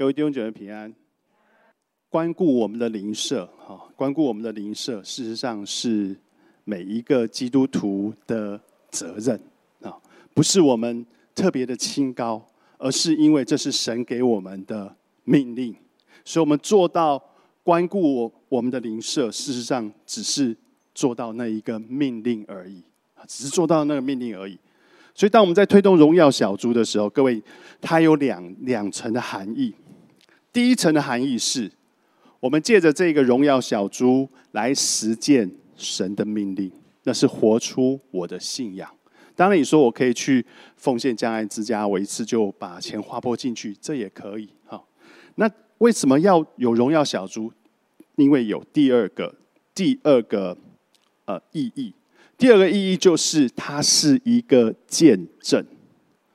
各位弟兄姐妹平安。关顾我们的邻舍，哈，关顾我们的邻舍，事实上是每一个基督徒的责任啊，不是我们特别的清高，而是因为这是神给我们的命令，所以我们做到关顾我我们的邻舍，事实上只是做到那一个命令而已，只是做到那个命令而已。所以，当我们在推动荣耀小猪的时候，各位，它有两两层的含义。第一层的含义是。我们借着这个荣耀小猪来实践神的命令，那是活出我的信仰。当然，你说我可以去奉献将爱之家，我一次就把钱划拨进去，这也可以。哈，那为什么要有荣耀小猪？因为有第二个第二个呃意义。第二个意义就是它是一个见证，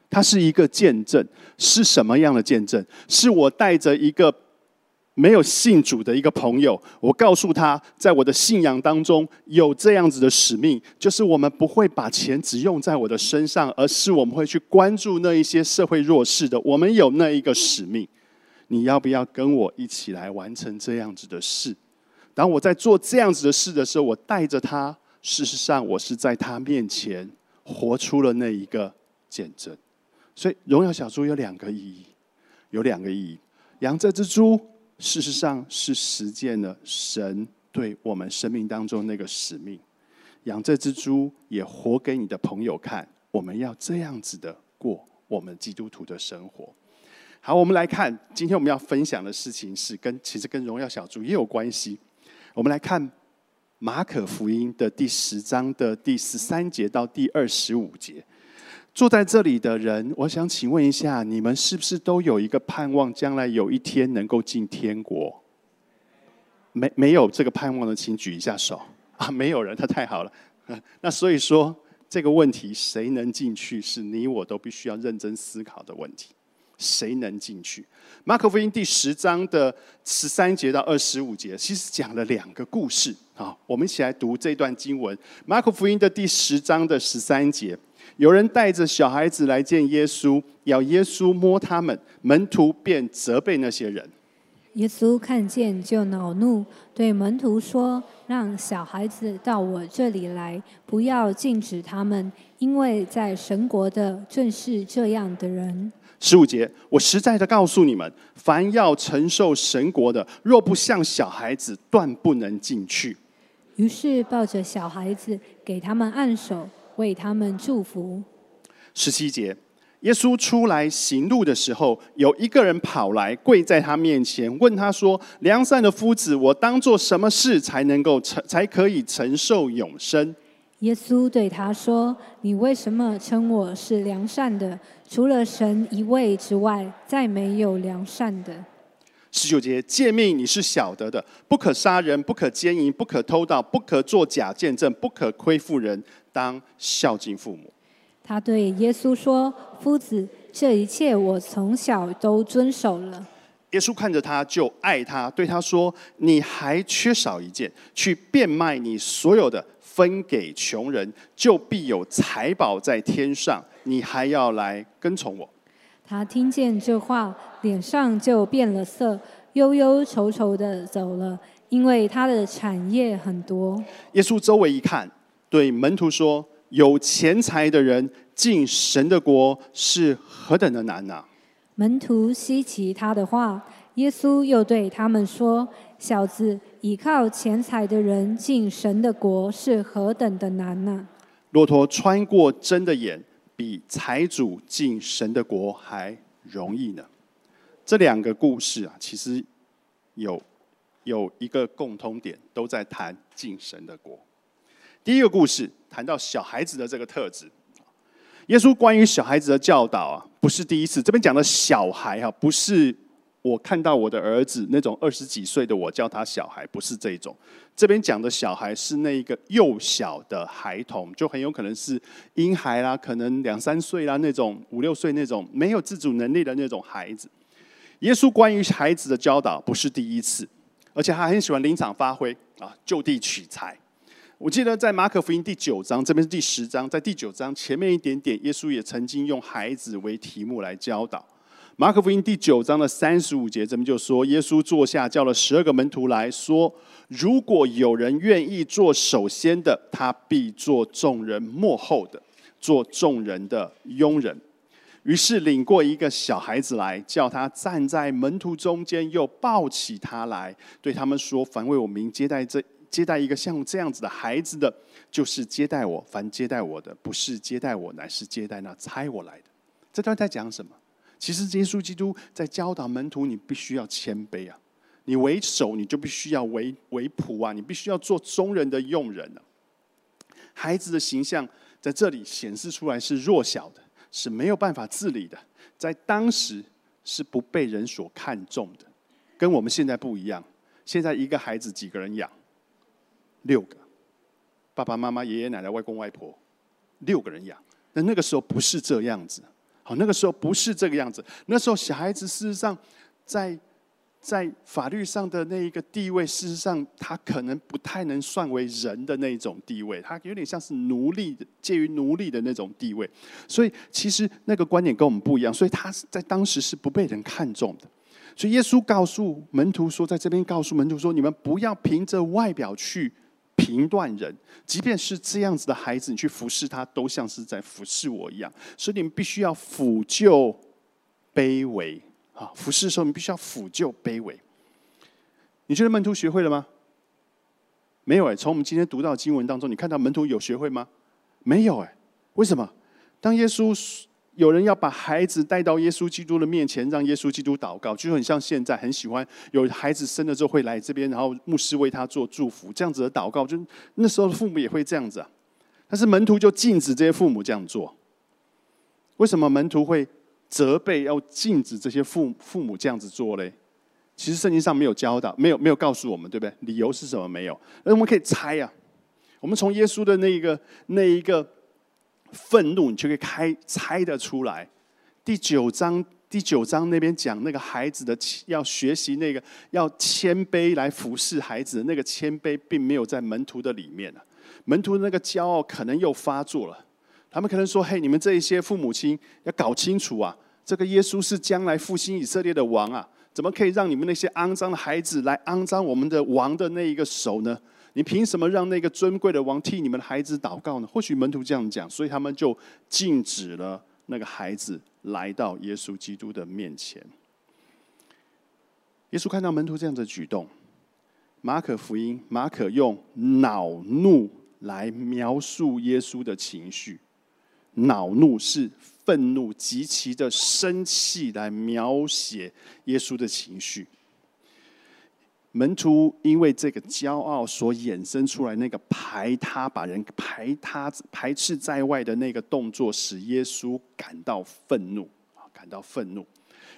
它是一个见证。是什么样的见证？是我带着一个。没有信主的一个朋友，我告诉他，在我的信仰当中有这样子的使命，就是我们不会把钱只用在我的身上，而是我们会去关注那一些社会弱势的。我们有那一个使命，你要不要跟我一起来完成这样子的事？当我在做这样子的事的时候，我带着他，事实上我是在他面前活出了那一个见证。所以，荣耀小猪有两个意义，有两个意义，养这只猪。事实上是实践了神对我们生命当中那个使命。养这只猪，也活给你的朋友看。我们要这样子的过我们基督徒的生活。好，我们来看今天我们要分享的事情是跟其实跟荣耀小猪也有关系。我们来看马可福音的第十章的第十三节到第二十五节。坐在这里的人，我想请问一下，你们是不是都有一个盼望，将来有一天能够进天国？没没有这个盼望的，请举一下手啊！没有人，他太好了。那所以说，这个问题谁能进去，是你我都必须要认真思考的问题。谁能进去？马可福音第十章的十三节到二十五节，其实讲了两个故事啊。我们一起来读这段经文：马可福音的第十章的十三节。有人带着小孩子来见耶稣，要耶稣摸他们，门徒便责备那些人。耶稣看见就恼怒，对门徒说：“让小孩子到我这里来，不要禁止他们，因为在神国的正是这样的人。”十五节，我实在的告诉你们，凡要承受神国的，若不像小孩子，断不能进去。于是抱着小孩子，给他们按手。为他们祝福。十七节，耶稣出来行路的时候，有一个人跑来跪在他面前，问他说：“良善的夫子，我当做什么事才能够承，才可以承受永生？”耶稣对他说：“你为什么称我是良善的？除了神一位之外，再没有良善的。”十九节，诫命你是晓得的：不可杀人，不可奸淫，不可偷盗，不可作假见证，不可亏负人。当孝敬父母。他对耶稣说：“夫子，这一切我从小都遵守了。”耶稣看着他就爱他，对他说：“你还缺少一件，去变卖你所有的，分给穷人，就必有财宝在天上。你还要来跟从我。”他听见这话，脸上就变了色，忧忧愁愁的走了，因为他的产业很多。耶稣周围一看。对门徒说：“有钱财的人进神的国是何等的难呐！”门徒稀奇他的话，耶稣又对他们说：“小子，倚靠钱财的人进神的国是何等的难呐！”骆驼穿过针的眼，比财主进神的国还容易呢。这两个故事啊，其实有有一个共通点，都在谈进神的国。第一个故事谈到小孩子的这个特质，耶稣关于小孩子的教导啊，不是第一次。这边讲的小孩哈，不是我看到我的儿子那种二十几岁的我叫他小孩，不是这种。这边讲的小孩是那一个幼小的孩童，就很有可能是婴孩啦，可能两三岁啦那种，五六岁那种没有自主能力的那种孩子。耶稣关于孩子的教导不是第一次，而且他很喜欢临场发挥啊，就地取材。我记得在马可福音第九章，这边是第十章，在第九章前面一点点，耶稣也曾经用孩子为题目来教导。马可福音第九章的三十五节，这边就说，耶稣坐下，叫了十二个门徒来说：“如果有人愿意做首先的，他必做众人幕后的，做众人的佣人。”于是领过一个小孩子来，叫他站在门徒中间，又抱起他来，对他们说：“凡为我名接待这接待一个像这样子的孩子的，就是接待我；凡接待我的，不是接待我，乃是接待那差我来的。”这段在讲什么？其实耶稣基督在教导门徒，你必须要谦卑啊！你为首，你就必须要为为仆啊！你必须要做中人的用人啊！孩子的形象在这里显示出来是弱小的，是没有办法自理的，在当时是不被人所看重的，跟我们现在不一样。现在一个孩子几个人养？六个，爸爸妈妈、爷爷奶奶、外公外婆，六个人养。那那个时候不是这样子。好，那个时候不是这个样子。那时候小孩子事实上，在在法律上的那一个地位，事实上他可能不太能算为人的那种地位，他有点像是奴隶，介于奴隶的那种地位。所以其实那个观点跟我们不一样，所以他是在当时是不被人看重的。所以耶稣告诉门徒说，在这边告诉门徒说，你们不要凭着外表去。评断人，即便是这样子的孩子，你去服侍他，都像是在服侍我一样。所以你们必须要抚救卑微啊！服侍的时候，你必须要抚救卑微。你觉得门徒学会了吗？没有哎。从我们今天读到经文当中，你看到门徒有学会吗？没有哎。为什么？当耶稣。有人要把孩子带到耶稣基督的面前，让耶稣基督祷告，就很像现在很喜欢有孩子生了之后会来这边，然后牧师为他做祝福，这样子的祷告，就那时候的父母也会这样子啊。但是门徒就禁止这些父母这样做。为什么门徒会责备要禁止这些父父母这样子做嘞？其实圣经上没有教导，没有没有告诉我们，对不对？理由是什么？没有。那我们可以猜啊。我们从耶稣的那一个那一个。愤怒，你就可以开猜得出来。第九章，第九章那边讲那个孩子的要学习那个要谦卑来服侍孩子，那个谦卑并没有在门徒的里面啊。门徒的那个骄傲可能又发作了。他们可能说：“嘿，你们这一些父母亲要搞清楚啊，这个耶稣是将来复兴以色列的王啊，怎么可以让你们那些肮脏的孩子来肮脏我们的王的那一个手呢？”你凭什么让那个尊贵的王替你们的孩子祷告呢？或许门徒这样讲，所以他们就禁止了那个孩子来到耶稣基督的面前。耶稣看到门徒这样的举动，马可福音马可用恼怒来描述耶稣的情绪，恼怒是愤怒极其的生气来描写耶稣的情绪。门徒因为这个骄傲所衍生出来那个排他、把人排他、排斥在外的那个动作，使耶稣感到愤怒啊，感到愤怒。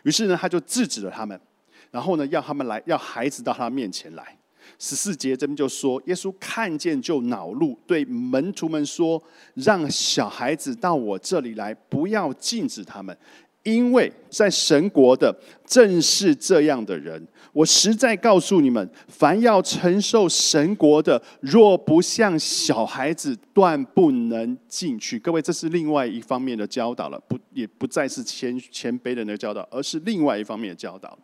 于是呢，他就制止了他们，然后呢，要他们来，要孩子到他面前来。十四节这边就说，耶稣看见就恼怒，对门徒们说：“让小孩子到我这里来，不要禁止他们。”因为在神国的正是这样的人，我实在告诉你们，凡要承受神国的，若不像小孩子，断不能进去。各位，这是另外一方面的教导了，不也不再是谦谦卑的那个教导，而是另外一方面的教导。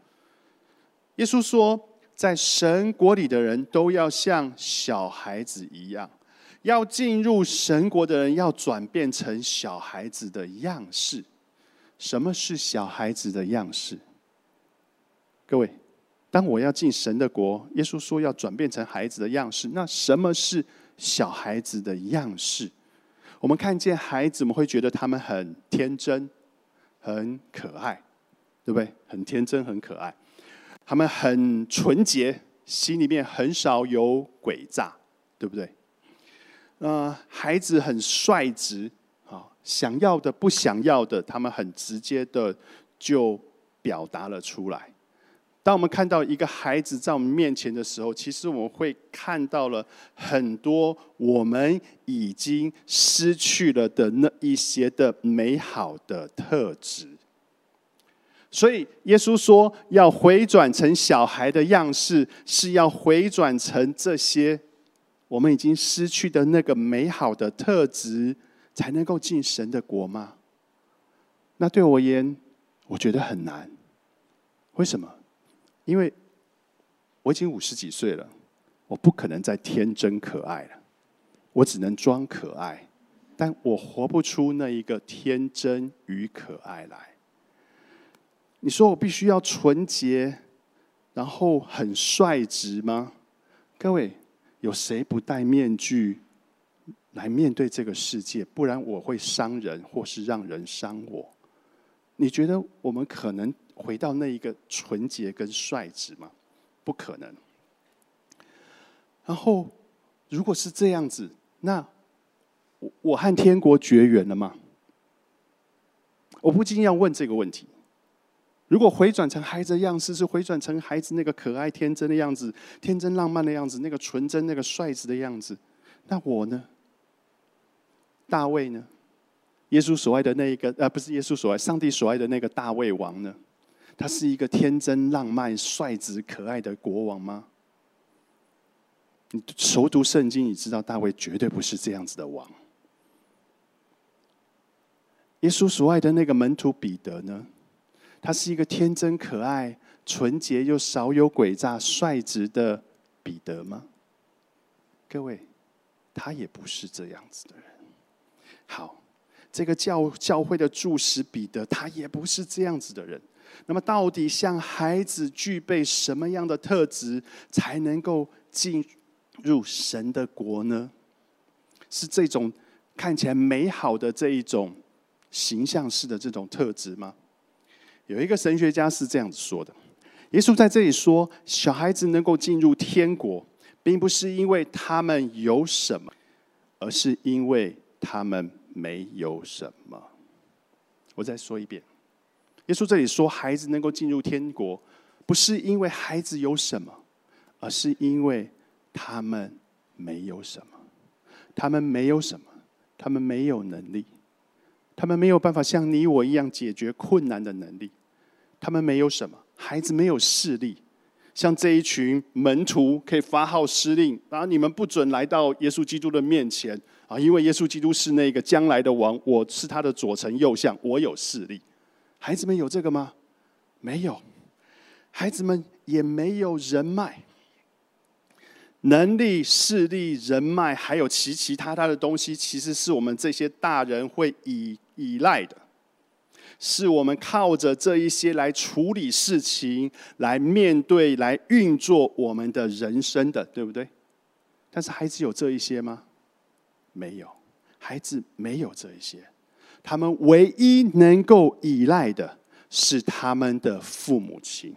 耶稣说，在神国里的人都要像小孩子一样，要进入神国的人要转变成小孩子的样式。什么是小孩子的样式？各位，当我要进神的国，耶稣说要转变成孩子的样式。那什么是小孩子的样式？我们看见孩子，们会觉得他们很天真、很可爱，对不对？很天真、很可爱，他们很纯洁，心里面很少有诡诈，对不对？呃，孩子很率直。想要的、不想要的，他们很直接的就表达了出来。当我们看到一个孩子在我们面前的时候，其实我们会看到了很多我们已经失去了的那一些的美好的特质。所以耶稣说，要回转成小孩的样式，是要回转成这些我们已经失去的那个美好的特质。才能够进神的国吗？那对我而言，我觉得很难。为什么？因为我已经五十几岁了，我不可能再天真可爱了，我只能装可爱，但我活不出那一个天真与可爱来。你说我必须要纯洁，然后很率直吗？各位，有谁不戴面具来面对这个世界？不然我会伤人，或是让人伤我。你觉得我们可能回到那一个纯洁跟率直吗？不可能。然后，如果是这样子，那我我和天国绝缘了吗？我不禁要问这个问题。如果回转成孩子的样式，是回转成孩子那个可爱天真的样子，天真浪漫的样子，那个纯真、那个率直的样子，那我呢？大卫呢？耶稣所爱的那一个，呃，不是耶稣所爱，上帝所爱的那个大卫王呢？他是一个天真浪漫、率直可爱的国王吗？你熟读圣经，你知道大卫绝对不是这样子的王。耶稣所爱的那个门徒彼得呢？他是一个天真可爱、纯洁又少有诡诈、率直的彼得吗？各位，他也不是这样子的人。好，这个教教会的注释彼得，他也不是这样子的人。那么，到底像孩子具备什么样的特质，才能够进入神的国呢？是这种看起来美好的这一种形象式的这种特质吗？有一个神学家是这样子说的：耶稣在这里说，小孩子能够进入天国，并不是因为他们有什么，而是因为他们没有什么。我再说一遍，耶稣这里说，孩子能够进入天国，不是因为孩子有什么，而是因为他们没有什么。他们没有什么，他们没有能力。他们没有办法像你我一样解决困难的能力，他们没有什么，孩子没有势力，像这一群门徒可以发号施令，然后你们不准来到耶稣基督的面前啊，因为耶稣基督是那个将来的王，我是他的左丞右相，我有势力。孩子们有这个吗？没有，孩子们也没有人脉。能力、势力、人脉，还有其其他他的东西，其实是我们这些大人会依依赖的，是我们靠着这一些来处理事情、来面对、来运作我们的人生的，对不对？但是孩子有这一些吗？没有，孩子没有这一些，他们唯一能够依赖的是他们的父母亲，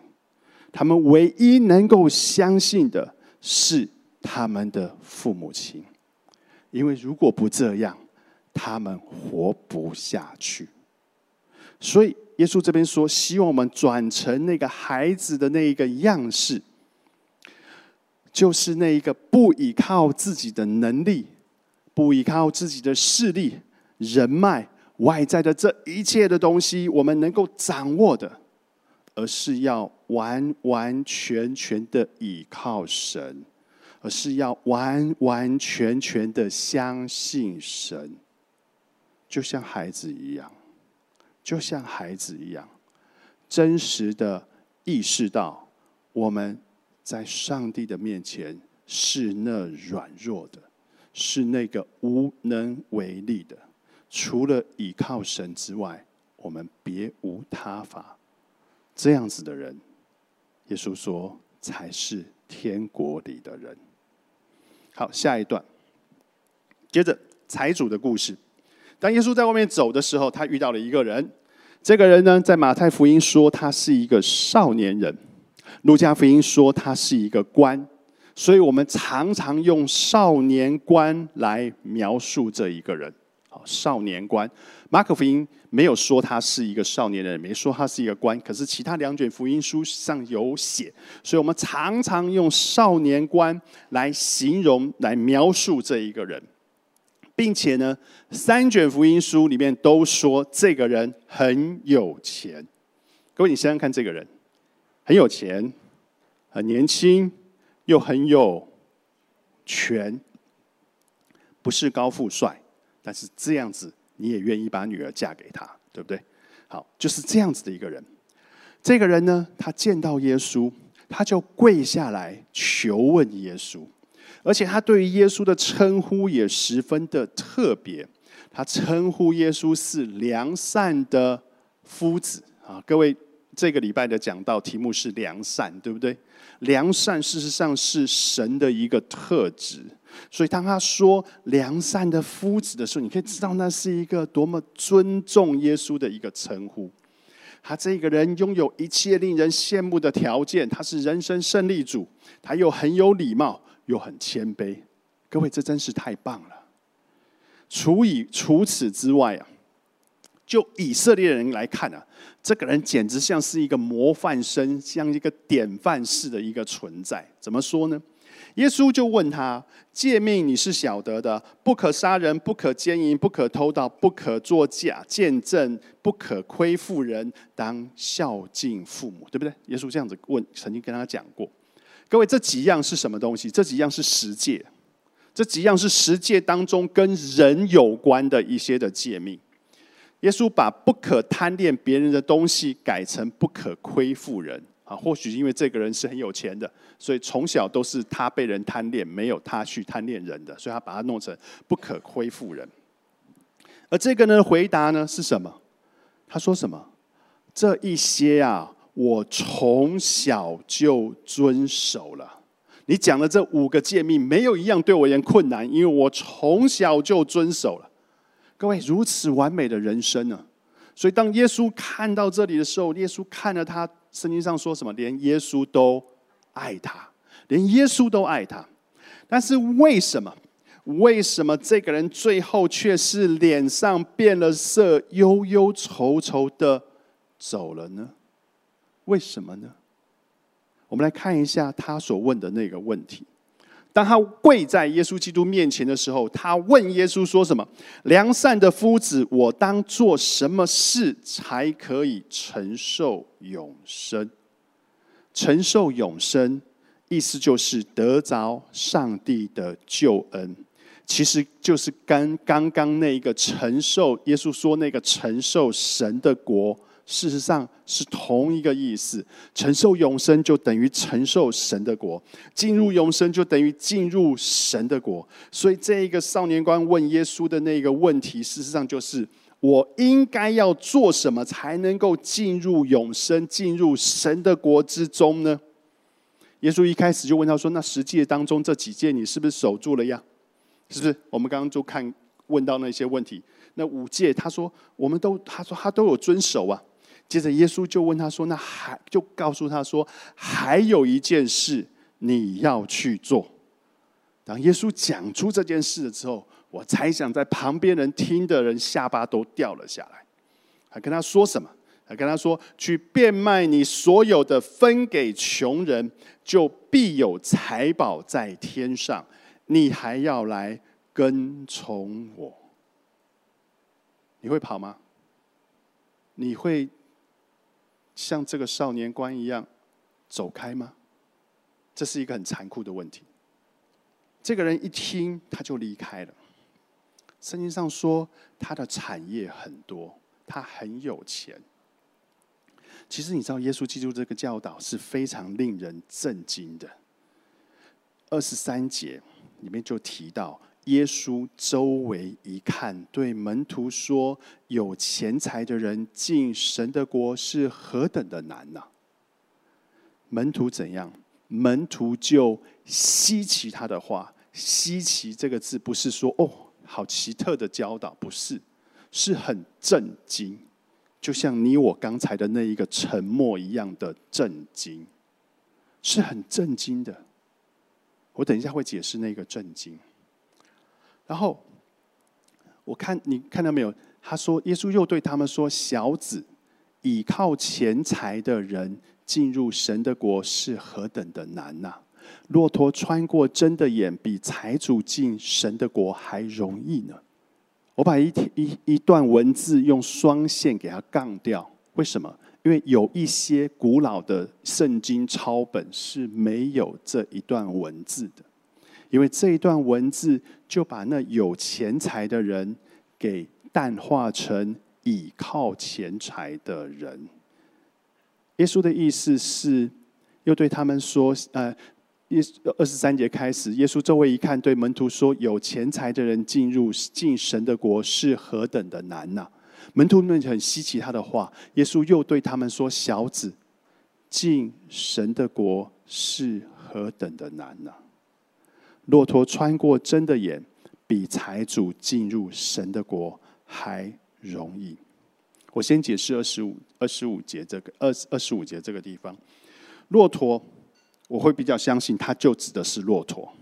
他们唯一能够相信的是。他们的父母亲，因为如果不这样，他们活不下去。所以耶稣这边说，希望我们转成那个孩子的那一个样式，就是那一个不依靠自己的能力，不依靠自己的势力、人脉、外在的这一切的东西，我们能够掌握的，而是要完完全全的依靠神。而是要完完全全的相信神，就像孩子一样，就像孩子一样，真实的意识到我们在上帝的面前是那软弱的，是那个无能为力的，除了倚靠神之外，我们别无他法。这样子的人，耶稣说才是天国里的人。好，下一段。接着财主的故事。当耶稣在外面走的时候，他遇到了一个人。这个人呢，在马太福音说他是一个少年人，路加福音说他是一个官。所以我们常常用少年官来描述这一个人。好，少年官。马可福音没有说他是一个少年人，没说他是一个官，可是其他两卷福音书上有写，所以我们常常用少年官来形容、来描述这一个人，并且呢，三卷福音书里面都说这个人很有钱。各位，你想想看，这个人很有钱、很年轻，又很有权，不是高富帅，但是这样子。你也愿意把女儿嫁给他，对不对？好，就是这样子的一个人。这个人呢，他见到耶稣，他就跪下来求问耶稣，而且他对于耶稣的称呼也十分的特别。他称呼耶稣是良善的夫子啊！各位，这个礼拜的讲道题目是良善，对不对？良善事实上是神的一个特质，所以当他说良善的夫子的时候，你可以知道那是一个多么尊重耶稣的一个称呼。他这个人拥有一切令人羡慕的条件，他是人生胜利组，他又很有礼貌，又很谦卑。各位，这真是太棒了！除以除此之外啊，就以色列人来看啊，这个人简直像是一个模范生，像一个典范式的一个存在。怎么说呢？耶稣就问他：诫命你是晓得的，不可杀人，不可奸淫，不可偷盗，不可作假见证，不可亏负人，当孝敬父母，对不对？耶稣这样子问，曾经跟他讲过。各位，这几样是什么东西？这几样是十诫。这几样是十诫当中跟人有关的一些的诫命。耶稣把不可贪恋别人的东西改成不可亏负人啊，或许因为这个人是很有钱的，所以从小都是他被人贪恋，没有他去贪恋人的，所以他把它弄成不可亏负人。而这个呢，回答呢是什么？他说什么？这一些啊，我从小就遵守了。你讲的这五个诫命，没有一样对我而言困难，因为我从小就遵守了。各位如此完美的人生呢？所以当耶稣看到这里的时候，耶稣看了他，圣经上说什么？连耶稣都爱他，连耶稣都爱他。但是为什么？为什么这个人最后却是脸上变了色，忧忧愁愁的走了呢？为什么呢？我们来看一下他所问的那个问题。当他跪在耶稣基督面前的时候，他问耶稣说：“什么？良善的夫子，我当做什么事才可以承受永生？承受永生，意思就是得着上帝的救恩，其实就是跟刚刚那一个承受耶稣说那个承受神的国。”事实上是同一个意思，承受永生就等于承受神的国，进入永生就等于进入神的国。所以这一个少年官问耶稣的那个问题，事实上就是我应该要做什么才能够进入永生，进入神的国之中呢？耶稣一开始就问他说：“那十诫当中这几诫你是不是守住了呀？是不是？我们刚刚就看问到那些问题，那五诫他说我们都他说他都有遵守啊。”接着，耶稣就问他说：“那还就告诉他说，还有一件事你要去做。”当耶稣讲出这件事的时候，我猜想在旁边人听的人下巴都掉了下来。还跟他说什么？还跟他说：“去变卖你所有的，分给穷人，就必有财宝在天上。你还要来跟从我？你会跑吗？你会？”像这个少年官一样走开吗？这是一个很残酷的问题。这个人一听，他就离开了。圣经上说他的产业很多，他很有钱。其实你知道，耶稣基督这个教导是非常令人震惊的。二十三节里面就提到。耶稣周围一看，对门徒说：“有钱财的人进神的国是何等的难呐！”门徒怎样？门徒就稀奇他的话。稀奇这个字不是说“哦，好奇特的教导”，不是，是很震惊，就像你我刚才的那一个沉默一样的震惊，是很震惊的。我等一下会解释那个震惊。然后，我看你看到没有？他说：“耶稣又对他们说：‘小子，倚靠钱财的人进入神的国是何等的难呐！骆驼穿过针的眼，比财主进神的国还容易呢。’我把一一一段文字用双线给它杠掉。为什么？因为有一些古老的圣经抄本是没有这一段文字的。”因为这一段文字就把那有钱财的人给淡化成倚靠钱财的人。耶稣的意思是，又对他们说：“呃，耶二十三节开始，耶稣周围一看，对门徒说：‘有钱财的人进入进神的国是何等的难呐！’门徒们很稀奇他的话。耶稣又对他们说：‘小子，进神的国是何等的难呐！骆驼穿过针的眼，比财主进入神的国还容易。’我先解释二十五二十五节这个二二十五节这个地方，骆驼，我会比较相信，它就指的是骆驼。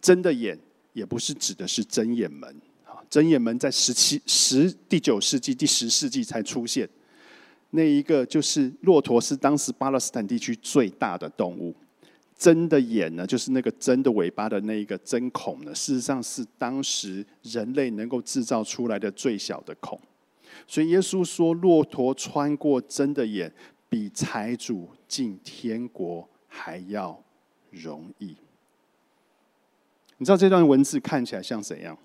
针的眼也不是指的是针眼门啊，针眼门在十七十第九世纪第十世纪才出现。那一个就是骆驼是当时巴勒斯坦地区最大的动物，针的眼呢，就是那个针的尾巴的那一个针孔呢，事实上是当时人类能够制造出来的最小的孔。所以耶稣说：“骆驼穿过针的眼，比财主进天国还要容易。”你知道这段文字看起来像怎样？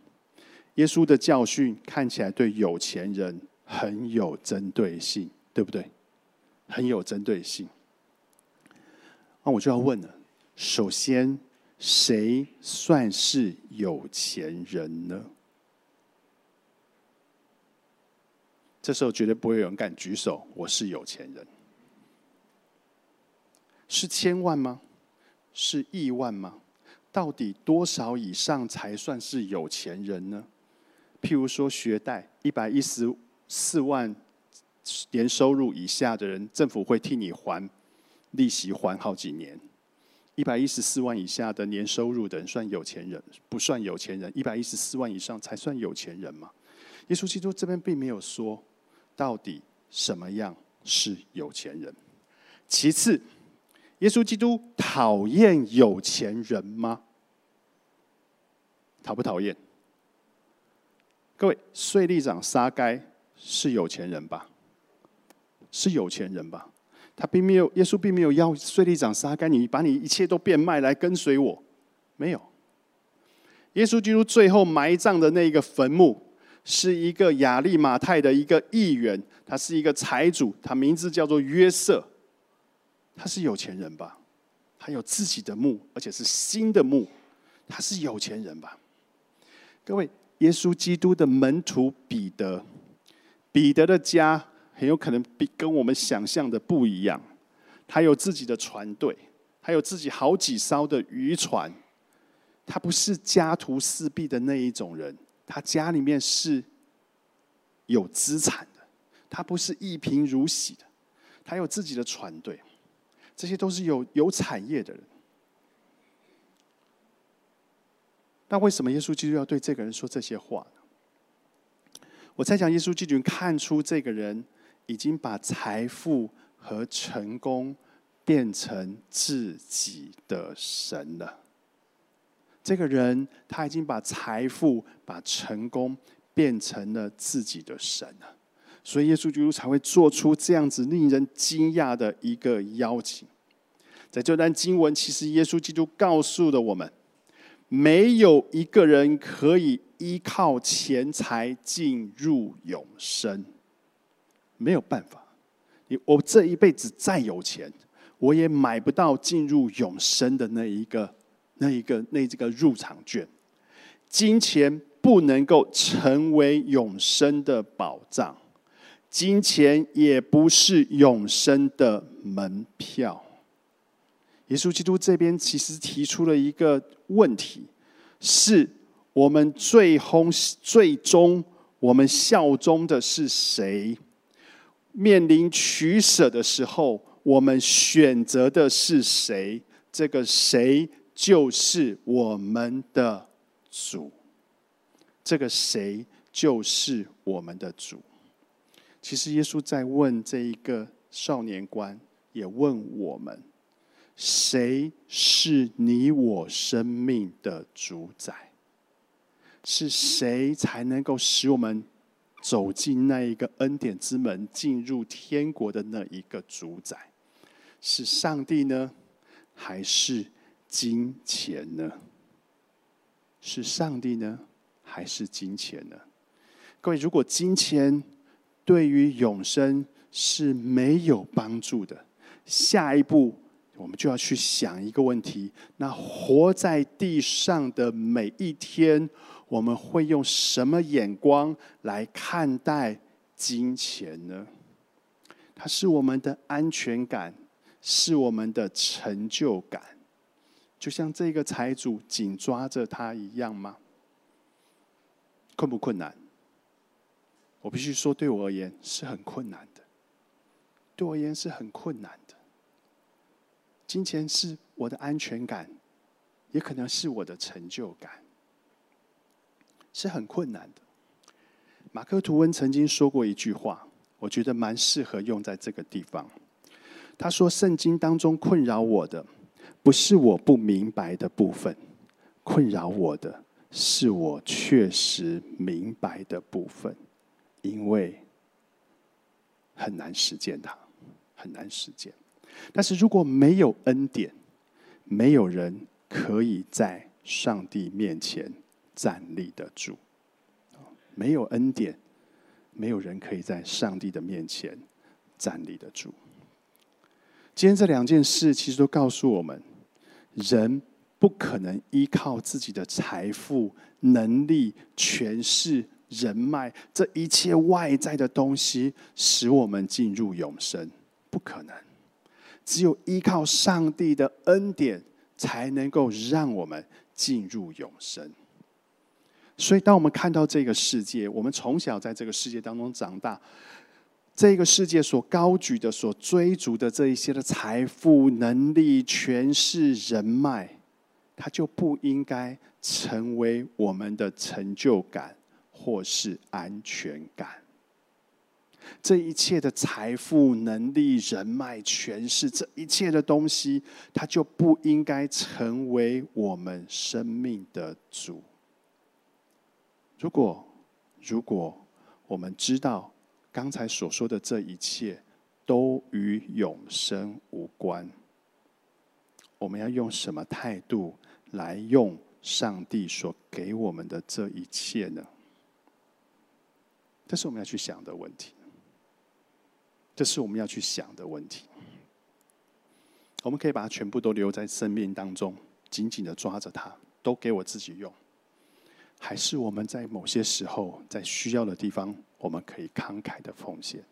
耶稣的教训看起来对有钱人很有针对性，对不对？很有针对性。那我就要问了：首先，谁算是有钱人呢？这时候绝对不会有人敢举手。我是有钱人，是千万吗？是亿万吗？到底多少以上才算是有钱人呢？譬如说，学贷一百一十四万年收入以下的人，政府会替你还利息，还好几年。一百一十四万以下的年收入的人算有钱人，不算有钱人。一百一十四万以上才算有钱人嘛？耶稣基督这边并没有说。到底什么样是有钱人？其次，耶稣基督讨厌有钱人吗？讨不讨厌？各位，税吏长撒该是有钱人吧？是有钱人吧？他并没有，耶稣并没有要税吏长杀干，你把你一切都变卖来跟随我，没有。耶稣基督最后埋葬的那个坟墓。是一个亚利马泰的一个议员，他是一个财主，他名字叫做约瑟，他是有钱人吧？他有自己的墓，而且是新的墓，他是有钱人吧？各位，耶稣基督的门徒彼得，彼得的家很有可能比跟我们想象的不一样，他有自己的船队，还有自己好几艘的渔船，他不是家徒四壁的那一种人。他家里面是有资产的，他不是一贫如洗的，他有自己的船队，这些都是有有产业的人。那为什么耶稣基督要对这个人说这些话呢？我在讲耶稣基督看出这个人已经把财富和成功变成自己的神了。这个人他已经把财富、把成功变成了自己的神了，所以耶稣基督才会做出这样子令人惊讶的一个邀请。在这段经文，其实耶稣基督告诉了我们：没有一个人可以依靠钱财进入永生，没有办法。你我这一辈子再有钱，我也买不到进入永生的那一个。那一个那这个入场券，金钱不能够成为永生的保障，金钱也不是永生的门票。耶稣基督这边其实提出了一个问题：是我们最后最终我们效忠的是谁？面临取舍的时候，我们选择的是谁？这个谁？就是我们的主，这个谁就是我们的主。其实耶稣在问这一个少年官，也问我们：谁是你我生命的主宰？是谁才能够使我们走进那一个恩典之门，进入天国的那一个主宰？是上帝呢，还是？金钱呢？是上帝呢，还是金钱呢？各位，如果金钱对于永生是没有帮助的。下一步，我们就要去想一个问题：那活在地上的每一天，我们会用什么眼光来看待金钱呢？它是我们的安全感，是我们的成就感，就像这个财主紧抓着它一样吗？困不困难？我必须说，对我而言是很困难的。对我而言是很困难的。金钱是我的安全感，也可能是我的成就感，是很困难的。马克吐温曾经说过一句话。我觉得蛮适合用在这个地方。他说：“圣经当中困扰我的，不是我不明白的部分，困扰我的是我确实明白的部分，因为很难实践它，很难实践。但是如果没有恩典，没有人可以在上帝面前站立得住。没有恩典。”没有人可以在上帝的面前站立得住。今天这两件事其实都告诉我们：人不可能依靠自己的财富、能力、权势、人脉这一切外在的东西，使我们进入永生，不可能。只有依靠上帝的恩典，才能够让我们进入永生。所以，当我们看到这个世界，我们从小在这个世界当中长大，这个世界所高举的、所追逐的这一些的财富、能力、权势、人脉，它就不应该成为我们的成就感或是安全感。这一切的财富、能力、人脉、权势，这一切的东西，它就不应该成为我们生命的主。如果，如果我们知道刚才所说的这一切都与永生无关，我们要用什么态度来用上帝所给我们的这一切呢？这是我们要去想的问题。这是我们要去想的问题。我们可以把它全部都留在生命当中，紧紧的抓着它，都给我自己用。还是我们在某些时候，在需要的地方，我们可以慷慨的奉献。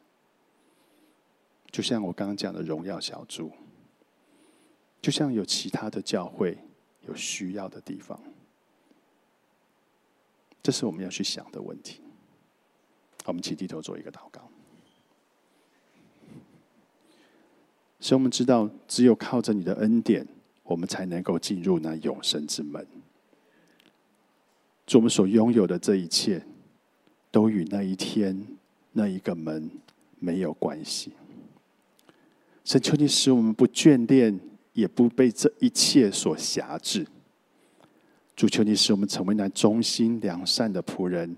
就像我刚刚讲的荣耀小猪，就像有其他的教会有需要的地方，这是我们要去想的问题。我们请低头做一个祷告，所以我们知道，只有靠着你的恩典，我们才能够进入那永生之门。我们所拥有的这一切，都与那一天、那一个门没有关系。神求你使我们不眷恋，也不被这一切所辖制。主求你使我们成为那忠心良善的仆人，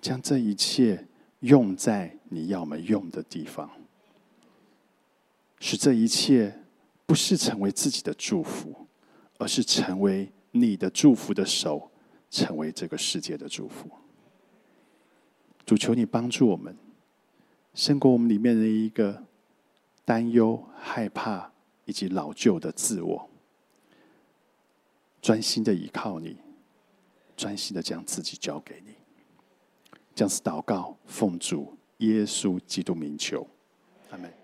将这一切用在你要我们用的地方，使这一切不是成为自己的祝福，而是成为你的祝福的手。成为这个世界的祝福，主求你帮助我们，胜过我们里面的一个担忧、害怕以及老旧的自我，专心的依靠你，专心的将自己交给你，将此祷告奉主耶稣基督名求，阿门。